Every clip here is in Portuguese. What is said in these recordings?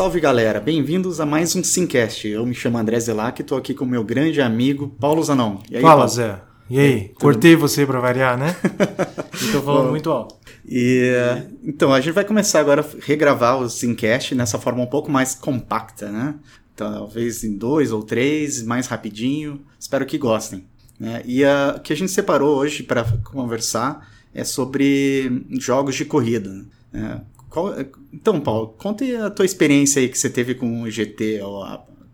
Salve galera, bem-vindos a mais um Simcast. Eu me chamo André Zelac e tô aqui com o meu grande amigo Paulo Zanon. E aí, Fala, Paulo? Zé. E aí? Tudo Cortei você para variar, né? e tô falando muito alto. E, então, a gente vai começar agora a regravar o Simcast nessa forma um pouco mais compacta, né? Talvez em dois ou três, mais rapidinho. Espero que gostem. Né? E o que a gente separou hoje para conversar é sobre jogos de corrida. Né? Qual, então, Paulo, conte a tua experiência aí que você teve com o GT,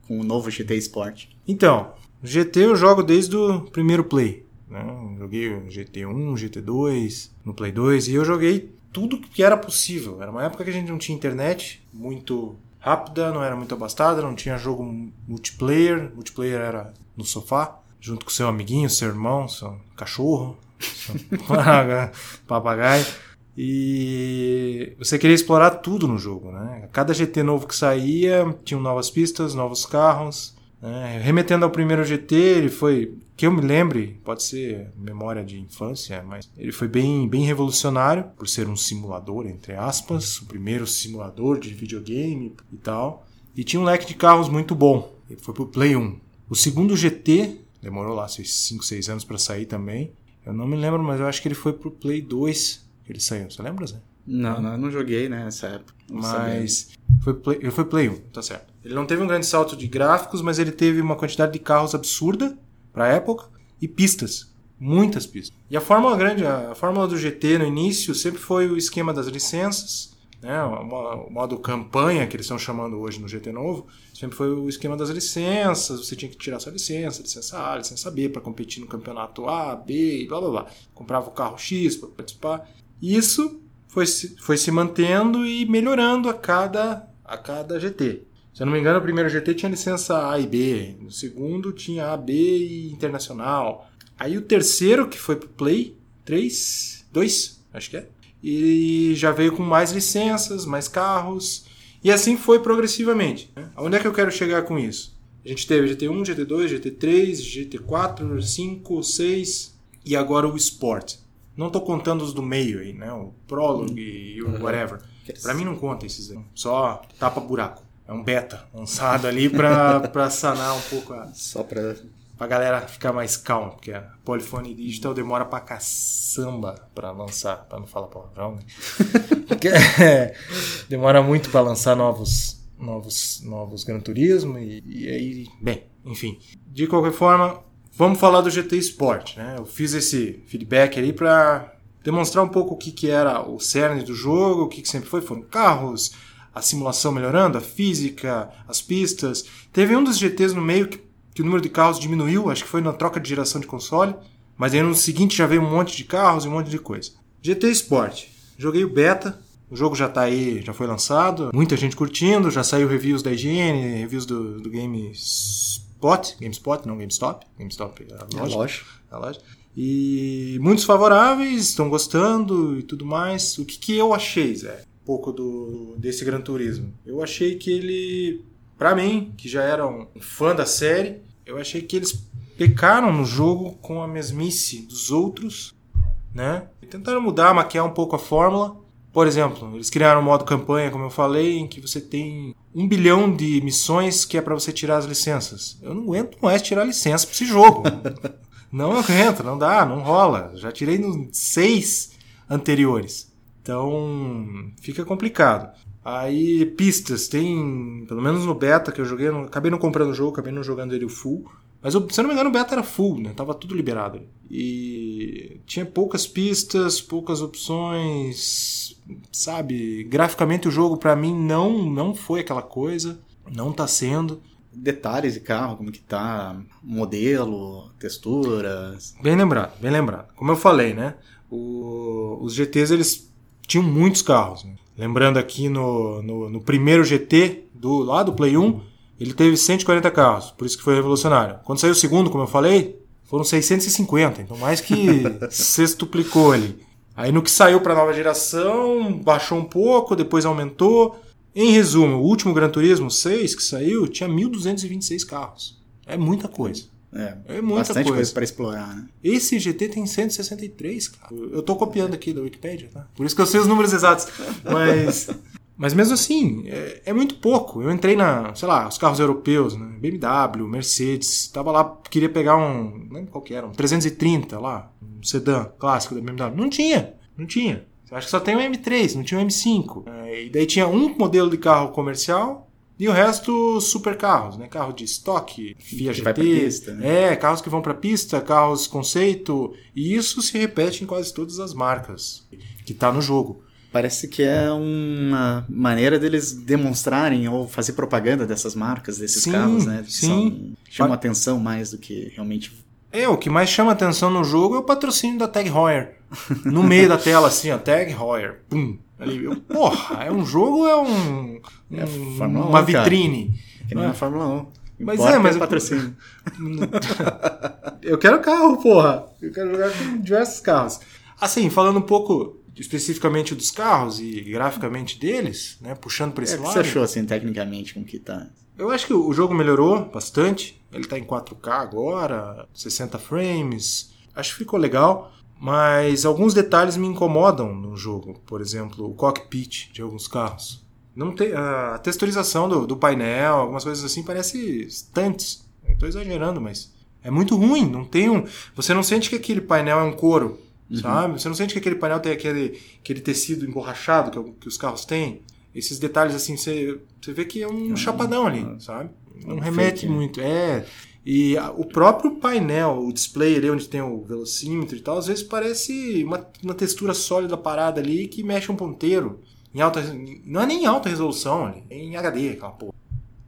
com o novo GT Sport. Então, GT eu jogo desde o primeiro Play. Né? Joguei o GT1, GT2, no Play 2, e eu joguei tudo que era possível. Era uma época que a gente não tinha internet muito rápida, não era muito abastada, não tinha jogo multiplayer. Multiplayer era no sofá, junto com seu amiguinho, seu irmão, seu cachorro, seu papagaio. E você queria explorar tudo no jogo, né? Cada GT novo que saía, tinham novas pistas, novos carros. Né? Remetendo ao primeiro GT, ele foi, que eu me lembre, pode ser memória de infância, mas ele foi bem, bem revolucionário por ser um simulador, entre aspas, o primeiro simulador de videogame e tal. E tinha um leque de carros muito bom. Ele foi pro Play 1. O segundo GT demorou lá 5, 6 anos para sair também. Eu não me lembro, mas eu acho que ele foi pro Play 2 ele saiu. Você lembra, Zé? Não, não, eu não joguei né, nessa época. Mas foi play, ele foi Play 1, tá certo. Ele não teve um grande salto de gráficos, mas ele teve uma quantidade de carros absurda pra época e pistas. Muitas pistas. E a fórmula grande, a fórmula do GT no início sempre foi o esquema das licenças, né? o modo campanha que eles estão chamando hoje no GT novo, sempre foi o esquema das licenças, você tinha que tirar sua licença, licença A, licença B para competir no campeonato A, B e blá blá blá. Comprava o carro X para participar. Isso foi, foi se mantendo e melhorando a cada, a cada GT. Se eu não me engano, o primeiro GT tinha licença A e B, no segundo tinha A, B e internacional. Aí o terceiro, que foi pro Play 3, 2, acho que é, e já veio com mais licenças, mais carros, e assim foi progressivamente. Né? Onde é que eu quero chegar com isso? A gente teve GT1, GT2, GT3, GT4, 5, 6 e agora o Sport. Não tô contando os do meio aí, né? O Prologue e o uhum. whatever. Para mim não conta esses aí. Só tapa buraco. É um beta lançado ali pra, pra sanar um pouco a. Só pra. Pra galera ficar mais calma, porque a Polyphony Digital demora pra caçamba pra lançar, pra não falar palavrão, né? porque, é, demora muito pra lançar novos, novos, novos Gran Turismo e, e aí, bem, enfim. De qualquer forma, Vamos falar do GT Sport, né? Eu fiz esse feedback aí para demonstrar um pouco o que, que era o cerne do jogo, o que, que sempre foi, foram carros, a simulação melhorando, a física, as pistas. Teve um dos GTs no meio que, que o número de carros diminuiu, acho que foi na troca de geração de console, mas aí no seguinte já veio um monte de carros e um monte de coisa. GT Sport, joguei o beta, o jogo já está aí, já foi lançado, muita gente curtindo, já saiu reviews da IGN, reviews do, do Games Spot, GameSpot, não GameStop. GameStop é a loja. É a loja. A loja. E muitos favoráveis, estão gostando e tudo mais. O que, que eu achei, Zé? Um pouco do, desse Gran Turismo. Eu achei que ele, para mim, que já era um fã da série, eu achei que eles pecaram no jogo com a mesmice dos outros, né? E tentaram mudar, maquiar um pouco a fórmula. Por exemplo, eles criaram um modo campanha, como eu falei, em que você tem um bilhão de missões que é para você tirar as licenças. Eu não aguento mais tirar licença para esse jogo. não aguento, não dá, não rola. Já tirei nos seis anteriores. Então fica complicado. Aí pistas, tem, pelo menos no beta que eu joguei, não, acabei não comprando o jogo, acabei não jogando ele full. Mas se eu não me engano, o beta era full, né? Tava tudo liberado. E tinha poucas pistas, poucas opções, sabe, graficamente o jogo para mim não não foi aquela coisa, não tá sendo. Detalhes de carro, como que tá, modelo, texturas. Bem lembrado, bem lembrado. Como eu falei, né? O, os GTs eles tinham muitos carros. Né? Lembrando aqui no, no, no, primeiro GT do lá do Play 1, ele teve 140 carros, por isso que foi revolucionário. Quando saiu o segundo, como eu falei, foram 650, então mais que sextuplicou ali. Aí no que saiu para a nova geração, baixou um pouco, depois aumentou. Em resumo, o último Gran Turismo 6 que saiu tinha 1.226 carros. É muita coisa. É, é muita bastante coisa, coisa para explorar, né? Esse GT tem 163, cara. Eu tô copiando aqui da Wikipedia, tá? Por isso que eu sei os números exatos. Mas Mas mesmo assim, é, é, muito pouco. Eu entrei na, sei lá, os carros europeus, né? BMW, Mercedes, tava lá, queria pegar um, não qual que era, um 330 lá, um sedã clássico da BMW. Não tinha, não tinha. Acho que só tem o M3, não tinha o M5. É, e daí tinha um modelo de carro comercial e o resto super carros, né? Carro de estoque, Fiat GT, pista, né? é, carros que vão para pista, carros conceito, e isso se repete em quase todas as marcas que tá no jogo. Parece que é uma maneira deles demonstrarem ou fazer propaganda dessas marcas, desses sim, carros, né? Sim. Chama atenção mais do que realmente. É, o que mais chama atenção no jogo é o patrocínio da Tag Heuer. No meio da tela, assim, ó, Tag Heuer. Pum. Ali, eu, porra, é um jogo ou é um. um é uma 1, vitrine? Cara. Que nem é. a Fórmula 1. Mas é, mas. É patrocínio. eu quero carro, porra. Eu quero jogar com diversos carros. Assim, falando um pouco especificamente dos carros e graficamente deles, né, puxando para esse é, lado. O que você achou assim tecnicamente com que tá? Eu acho que o jogo melhorou bastante. Ele está em 4K agora, 60 frames. Acho que ficou legal, mas alguns detalhes me incomodam no jogo. Por exemplo, o cockpit de alguns carros. Não tem a texturização do, do painel, algumas coisas assim parece estantes. Estou exagerando, mas é muito ruim. Não tem um. Você não sente que aquele painel é um couro Uhum. Sabe? Você não sente que aquele painel tem aquele, aquele tecido emborrachado que, que os carros têm? Esses detalhes assim, você, você vê que é um uhum. chapadão ali, sabe? Não remete fake, né? muito. É. E o próprio painel, o display ali onde tem o velocímetro e tal, às vezes parece uma, uma textura sólida parada ali que mexe um ponteiro. Em alta, não é nem em alta resolução ali, é em HD, aquela porra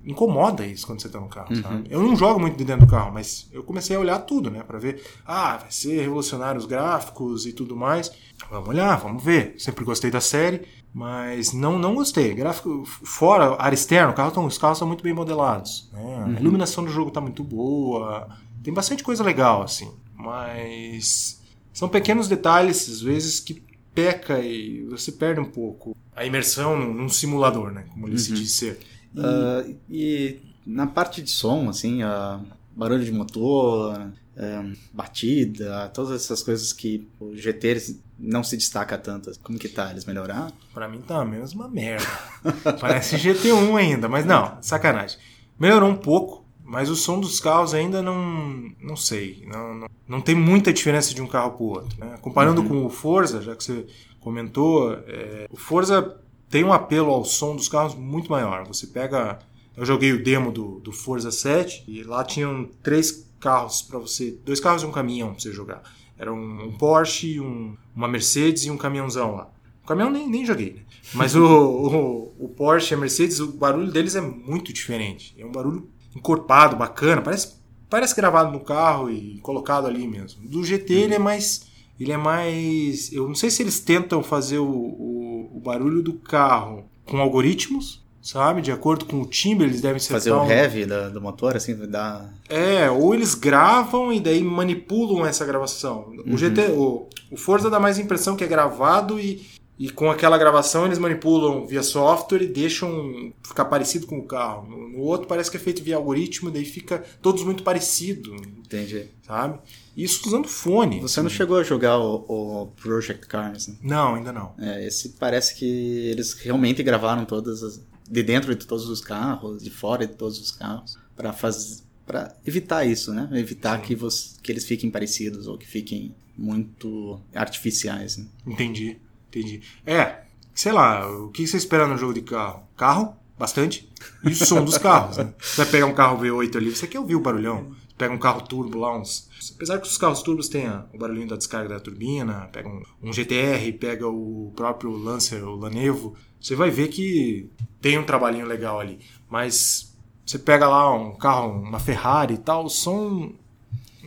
incomoda isso quando você tá no carro, uhum. Eu não jogo muito de dentro do carro, mas eu comecei a olhar tudo, né, para ver, ah, vai ser revolucionário os gráficos e tudo mais. Vamos olhar, vamos ver. Sempre gostei da série, mas não não gostei. Gráfico fora área externa, carro tão, os carros são muito bem modelados, né? Uhum. A iluminação do jogo tá muito boa. Tem bastante coisa legal assim, mas são pequenos detalhes às vezes que peca e você perde um pouco a imersão num, num simulador, né, como ele uhum. se diz ser. E... Uh, e na parte de som, assim, uh, barulho de motor, uh, batida, todas essas coisas que o GT não se destaca tanto. Como que tá? Eles melhoraram? Pra mim tá a mesma merda. Parece GT1 ainda, mas não, sacanagem. Melhorou um pouco, mas o som dos carros ainda não. Não sei. Não, não, não tem muita diferença de um carro pro outro. Né? Comparando uhum. com o Forza, já que você comentou, é, o Forza tem um apelo ao som dos carros muito maior. Você pega. Eu joguei o demo do, do Forza 7 e lá tinham três carros para você. Dois carros e um caminhão para você jogar. Era um, um Porsche, um, uma Mercedes e um caminhãozão lá. O caminhão nem, nem joguei, né? Mas o, o, o Porsche e a Mercedes, o barulho deles é muito diferente. É um barulho encorpado, bacana. Parece, parece gravado no carro e colocado ali mesmo. Do GT ele é mais ele é mais. Eu não sei se eles tentam fazer o, o, o barulho do carro com algoritmos, sabe? De acordo com o timbre, eles devem ser. Fazer o heavy da, do motor, assim, dar. É, ou eles gravam e daí manipulam essa gravação. Uhum. O GT, o, o Forza dá mais impressão que é gravado e, e com aquela gravação eles manipulam via software e deixam ficar parecido com o carro. No, no outro parece que é feito via algoritmo, daí fica todos muito parecido. Entendi. Sabe? Isso usando fone. Você não chegou a jogar o, o Project Cars, né? Não, ainda não. É, esse parece que eles realmente gravaram todas as, de dentro de todos os carros, de fora de todos os carros, para fazer para evitar isso, né? Evitar que, você, que eles fiquem parecidos ou que fiquem muito artificiais. Né? Entendi, entendi. É, sei lá, o que você espera no jogo de carro? Carro, bastante, e o som dos carros. Né? Você vai pegar um carro V8 ali, você quer ouvir o barulhão pega um carro turbo lá, uns. Apesar que os carros turbos tenham o barulhinho da descarga da turbina, pega um, um GTR, pega o próprio Lancer, o Lanevo, você vai ver que tem um trabalhinho legal ali. Mas você pega lá um carro, uma Ferrari e tal, o som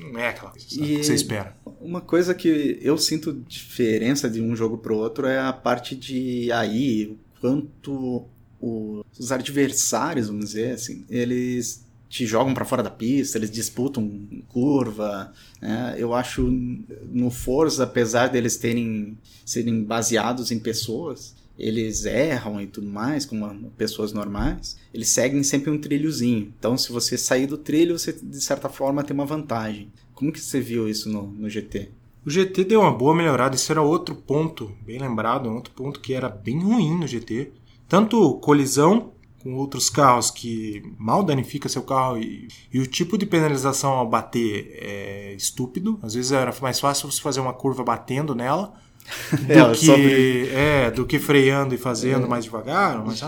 não é aquela coisa que você espera. Uma coisa que eu sinto diferença de um jogo pro outro é a parte de AI, o quanto os adversários, vamos dizer assim, eles te jogam para fora da pista, eles disputam curva. Né? Eu acho no Forza, apesar deles terem serem baseados em pessoas, eles erram e tudo mais, como pessoas normais, eles seguem sempre um trilhozinho. Então, se você sair do trilho, você de certa forma tem uma vantagem. Como que você viu isso no, no GT? O GT deu uma boa melhorada, isso era outro ponto, bem lembrado, outro ponto que era bem ruim no GT. tanto colisão com outros carros que mal danifica seu carro e, e, o tipo de penalização ao bater é estúpido. Às vezes era mais fácil você fazer uma curva batendo nela do, é, que, sobre... é, do que freando e fazendo é. mais devagar, mais,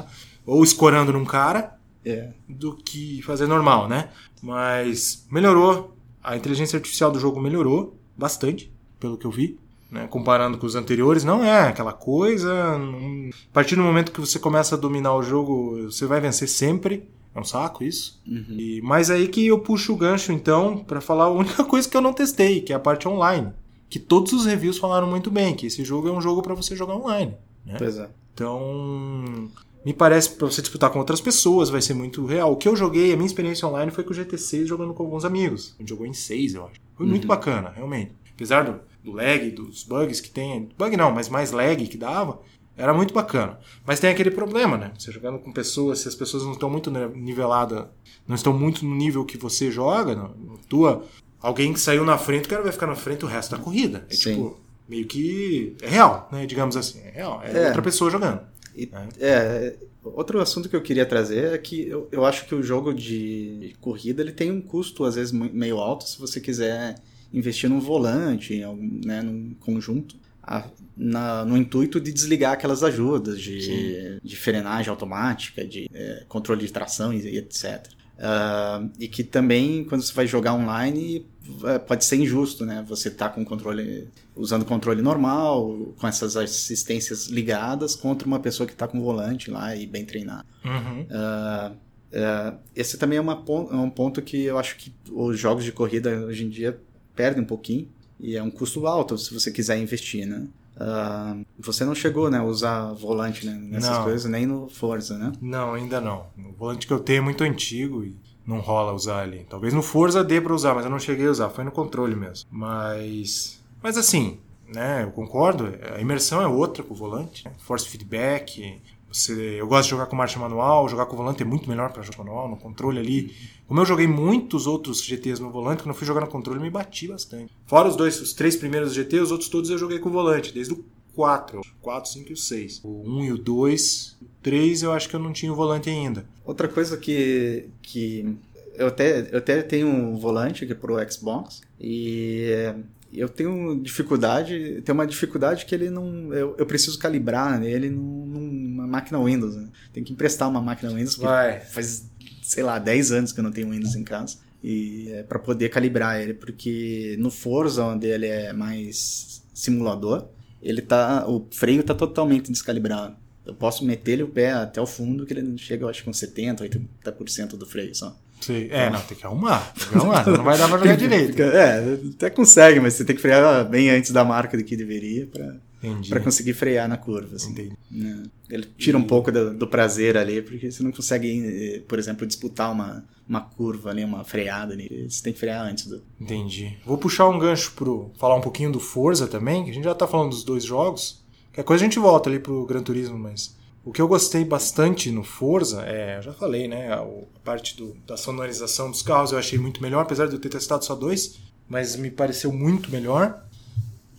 ou escorando num cara, é. do que fazer normal, né? Mas melhorou. A inteligência artificial do jogo melhorou bastante, pelo que eu vi né? comparando com os anteriores, não é aquela coisa. Não... A partir do momento que você começa a dominar o jogo, você vai vencer sempre. É um saco isso. Uhum. E, mas aí que eu puxo o gancho, então, para falar a única coisa que eu não testei, que é a parte online. Que todos os reviews falaram muito bem, que esse jogo é um jogo para você jogar online. Né? Pois é. Então, me parece para você disputar com outras pessoas vai ser muito real. O que eu joguei, a minha experiência online foi com o GT6 jogando com alguns amigos. A gente jogou em 6, eu acho. Foi uhum. muito bacana, realmente. Apesar do do lag, dos bugs que tem. Bug não, mas mais lag que dava. Era muito bacana. Mas tem aquele problema, né? Você jogando com pessoas, se as pessoas não estão muito niveladas, não estão muito no nível que você joga, não, tua, alguém que saiu na frente, o cara vai ficar na frente o resto da corrida. É Sim. tipo, meio que é real, né? Digamos assim. É real. É, é. outra pessoa jogando. E, né? é, outro assunto que eu queria trazer é que eu, eu acho que o jogo de corrida ele tem um custo, às vezes, meio alto, se você quiser investir num volante, né, num conjunto, a, na, no intuito de desligar aquelas ajudas de, de frenagem automática, de é, controle de tração e, etc. Uh, ah, e que também, quando você vai jogar online, pode ser injusto, né? Você tá com controle, usando controle normal, com essas assistências ligadas, contra uma pessoa que está com volante lá e bem treinada. Uhum. Uh, uh, esse também é, uma, é um ponto que eu acho que os jogos de corrida hoje em dia perde um pouquinho e é um custo alto se você quiser investir, né? Uh, você não chegou né, a usar volante né, nessas não. coisas, nem no Forza, né? Não, ainda não. O volante que eu tenho é muito antigo e não rola usar ali. Talvez no Forza dê para usar, mas eu não cheguei a usar. Foi no controle mesmo. Mas, mas assim, né? Eu concordo. A imersão é outra com o volante. Né? Force feedback, você, eu gosto de jogar com marcha manual, jogar com volante é muito melhor para jogar manual, no controle ali. Como eu joguei muitos outros GTs no volante, quando eu fui jogar no controle, me bati bastante. Fora os dois, os três primeiros GT, os outros todos eu joguei com volante, desde o 4, 4, 5 e o 6. O 1 e o 2, o 3 eu acho que eu não tinha o volante ainda. Outra coisa que, que eu, até, eu até tenho um volante aqui pro Xbox e eu tenho dificuldade, tem uma dificuldade que ele não. Eu, eu preciso calibrar nele num, numa máquina Windows. Né? Tem que emprestar uma máquina Windows, porque Vai. faz, sei lá, 10 anos que eu não tenho Windows em casa. E é para poder calibrar ele, porque no Forza, onde ele é mais simulador, ele tá. O freio tá totalmente descalibrado. Eu posso meter ele o pé até o fundo, que ele chega, eu acho, com 70, 80% do freio só. Sim. É, não, tem que arrumar. Tem que arrumar, não vai dar pra jogar direito. É, até consegue, mas você tem que frear bem antes da marca do que deveria pra, pra conseguir frear na curva. Assim. Entendi. Né? Ele tira um pouco do, do, prazer ali, porque você não consegue, por exemplo, disputar uma, uma curva ali, uma freada ali. Você tem que frear antes do. Entendi. Vou puxar um gancho pro. falar um pouquinho do Forza também, que a gente já tá falando dos dois jogos. Qualquer coisa a gente volta ali pro Gran Turismo, mas. O que eu gostei bastante no Forza é, eu já falei, né? A, parte do, da sonorização dos carros eu achei muito melhor, apesar de eu ter testado só dois, mas me pareceu muito melhor.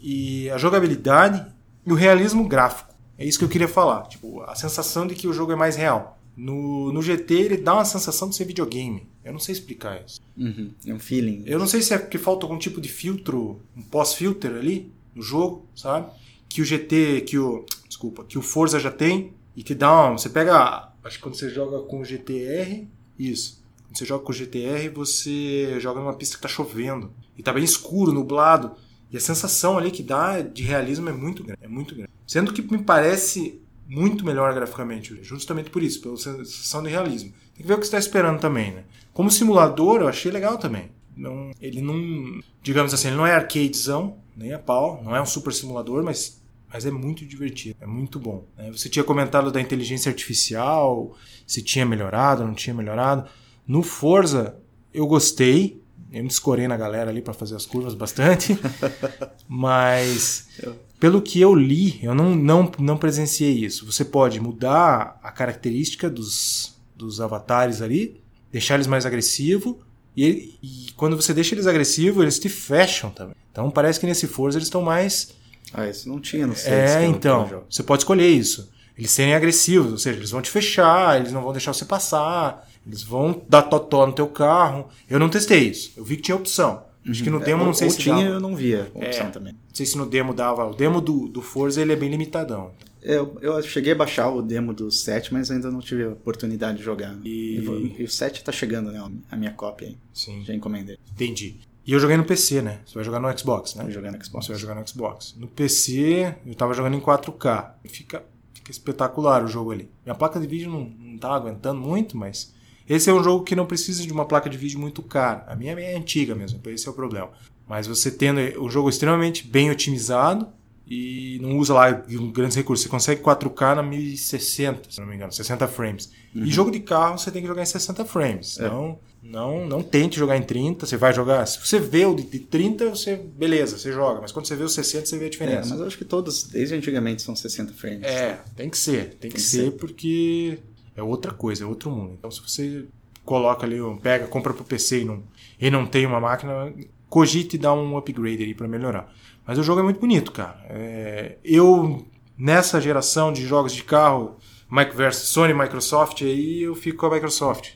E a jogabilidade e o realismo gráfico. É isso que eu queria falar. Tipo, a sensação de que o jogo é mais real. No, no GT ele dá uma sensação de ser videogame. Eu não sei explicar isso. Uhum, é um feeling. Eu não sei se é porque falta algum tipo de filtro, um pós-filter ali no jogo, sabe? Que o GT, que o. Desculpa, que o Forza já tem e te dá uma, Você pega. Acho que quando você joga com o GTR. Isso. Quando você joga com o GTR, você joga numa pista que tá chovendo. E tá bem escuro, nublado. E a sensação ali que dá de realismo é muito grande. É muito grande. Sendo que me parece muito melhor graficamente, justamente por isso, pela sensação de realismo. Tem que ver o que você está esperando também, né? Como simulador, eu achei legal também. Não, ele não, digamos assim, ele não é arcadezão, nem a pau, não é um super simulador, mas mas é muito divertido, é muito bom. Né? Você tinha comentado da inteligência artificial, se tinha melhorado, não tinha melhorado. No Forza, eu gostei, eu me escorei na galera ali para fazer as curvas bastante, mas pelo que eu li, eu não, não, não presenciei isso. Você pode mudar a característica dos, dos avatares ali, deixar eles mais agressivos, e, e quando você deixa eles agressivos, eles te fecham também. Então parece que nesse Forza eles estão mais ah, isso não tinha no É, então. Você pode escolher isso. eles serem agressivos, ou seja, eles vão te fechar, eles não vão deixar você passar, eles vão dar totó no teu carro. Eu não testei isso. Eu vi que tinha opção. Acho que no É, demo ou- não sei se tinha, dava. eu não via a opção É. também. Não sei se no demo dava. O demo do, do Forza ele é bem limitadão. Eu, eu cheguei a baixar o demo do 7, mas ainda não tive a oportunidade de jogar. E- e o 7 tá chegando, né? A minha cópia aí. Sim. Já encomendei. Entendi. E eu joguei no PC, né? Você vai jogar no Xbox, né? Vou jogar no Xbox. Você vai jogar no Xbox. No PC, eu tava jogando em 4K. Fica, fica espetacular o jogo ali. Minha placa de vídeo não, não tá aguentando muito, mas. Esse é um jogo que não precisa de uma placa de vídeo muito cara. A minha é antiga mesmo, então esse é o problema. Mas você tendo o jogo extremamente bem otimizado e não usa lá grandes recursos. Você consegue 4K na 1060, se não me engano, 60 frames. E jogo de carro você tem que jogar em 60 frames. É. Não, não, não tente jogar em 30. Você vai jogar. Se você vê o de de 30, você. Beleza, você joga. Mas quando você vê o 60, você vê a É, diferença. mas eu acho que todos, desde antigamente, são 60 frames. É, tem que ser. Tem que, que ser, ser. porque é outra coisa, é outro mundo. Então, se você coloca ali, pega, compra pro PC e não, e não tem uma máquina, cogite dar um upgrade aí pra melhorar. Mas o jogo é muito bonito, cara. É, eu, nessa geração de jogos de carro, Mike versus Sony e Microsoft, aí eu fico com a Microsoft.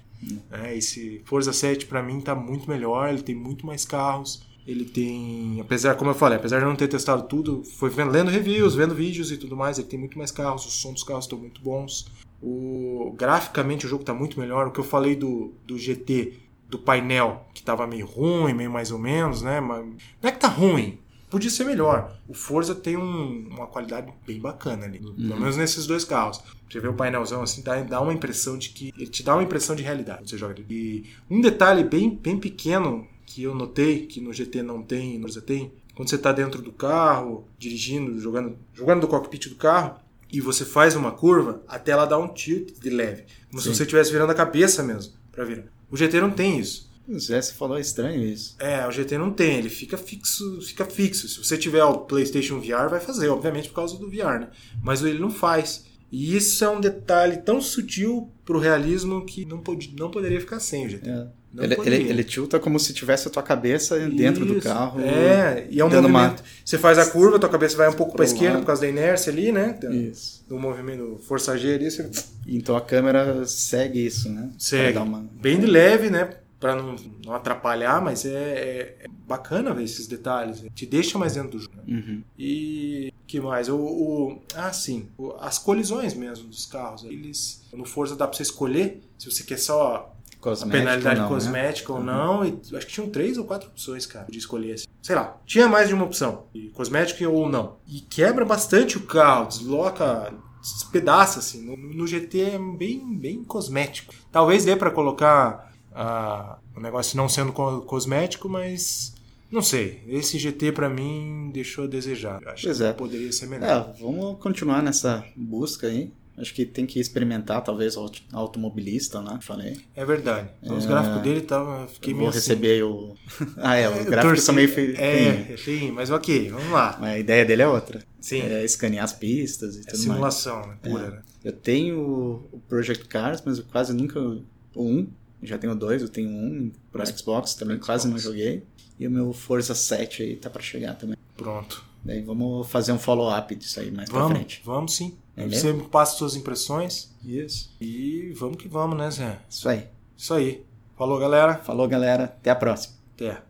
É, esse Forza 7 pra mim tá muito melhor, ele tem muito mais carros. Ele tem, apesar, como eu falei, apesar de não ter testado tudo, foi vendo, lendo reviews, vendo vídeos e tudo mais, ele tem muito mais carros, o som dos carros estão muito bons. O, graficamente o jogo tá muito melhor. O que eu falei do, do GT, do painel, que tava meio ruim, meio mais ou menos, né? Mas não é que tá ruim. Podia ser melhor. O Forza tem um- uma qualidade bem bacana ali. Pelo menos nesses dois carros. Você vê o painelzão assim, dá, dá uma impressão de que. Ele te dá uma impressão de realidade quando você joga. E um detalhe bem, bem pequeno que eu notei, que no GT não tem, no Forza tem, quando você está dentro do carro, dirigindo, jogando, jogando do cockpit do carro, e você faz uma curva, a tela dá um tilt de leve. Como se Sim. você estivesse virando a cabeça mesmo para virar. O GT não tem isso. O Zé, você falou é estranho isso. É, o GT não tem, ele fica fixo, fica fixo. Se você tiver o PlayStation VR, vai fazer, obviamente por causa do VR, né? Mas ele não faz. E isso é um detalhe tão sutil pro realismo que não, pod não poderia ficar sem o GT. É. Ele, ele, ele tilta como se tivesse a tua cabeça dentro do Isso. carro. É, e é um dando uma- movimento. Você faz a curva, tua cabeça vai um pouco para esquerda lado. por causa da inércia ali, né? Do, Isso. do movimento forçageiro ali, você Então a câmera segue isso, né? segue. Uma... Bem de leve, né? Pra não, não atrapalhar, mas é, é- é bacana ver esses detalhes. Te deixa mais dentro do jogo. né? Uhum. E que mais? O, o- ah, sim. As colisões mesmo dos carros. Eles no Forza dá pra você escolher se você quer só a Cosmético, penalidade não, né? cosmética ou não. E acho que tinham três ou quatro opções, cara, de escolher. assim. Sei lá, tinha mais de uma opção. Cosmético ou não. E quebra bastante o carro, desloca, despedaça, assim. No, no GT é bem, bem cosmético. Talvez dê pra colocar ah, o negócio não sendo co- cosmético, mas. Não sei. Esse GT pra mim deixou a desejar. Acho Pois que é. poderia ser melhor. É, vamos continuar nessa busca aí. Acho que tem que experimentar, talvez, o auto- automobilista, né? Falei. É, verdade. Os gráficos dele tava. Fiquei Eu meio vou assim. receber o. ah, é, É, os eu gráficos são meio feios. É, sim, mas ok, vamos lá. Mas a ideia dele é outra. Sim. É escanear as pistas e É tudo mais. simulação, né? Pura, É. né? Eu tenho o Project Cars, mas eu quase nunca. O 1. Já tenho dois, eu tenho um pro Xbox, também pro quase não Xbox. joguei. E o meu Forza 7 aí tá pra chegar também. Pronto. Daí vamos fazer um follow-up disso aí mais pra Vamos, frente. vamos sim. É? Você me passa suas impressões Isso. e vamos que vamos, né, Zé? Isso aí. Isso aí. Falou, galera. Falou, galera. Até a próxima. Até.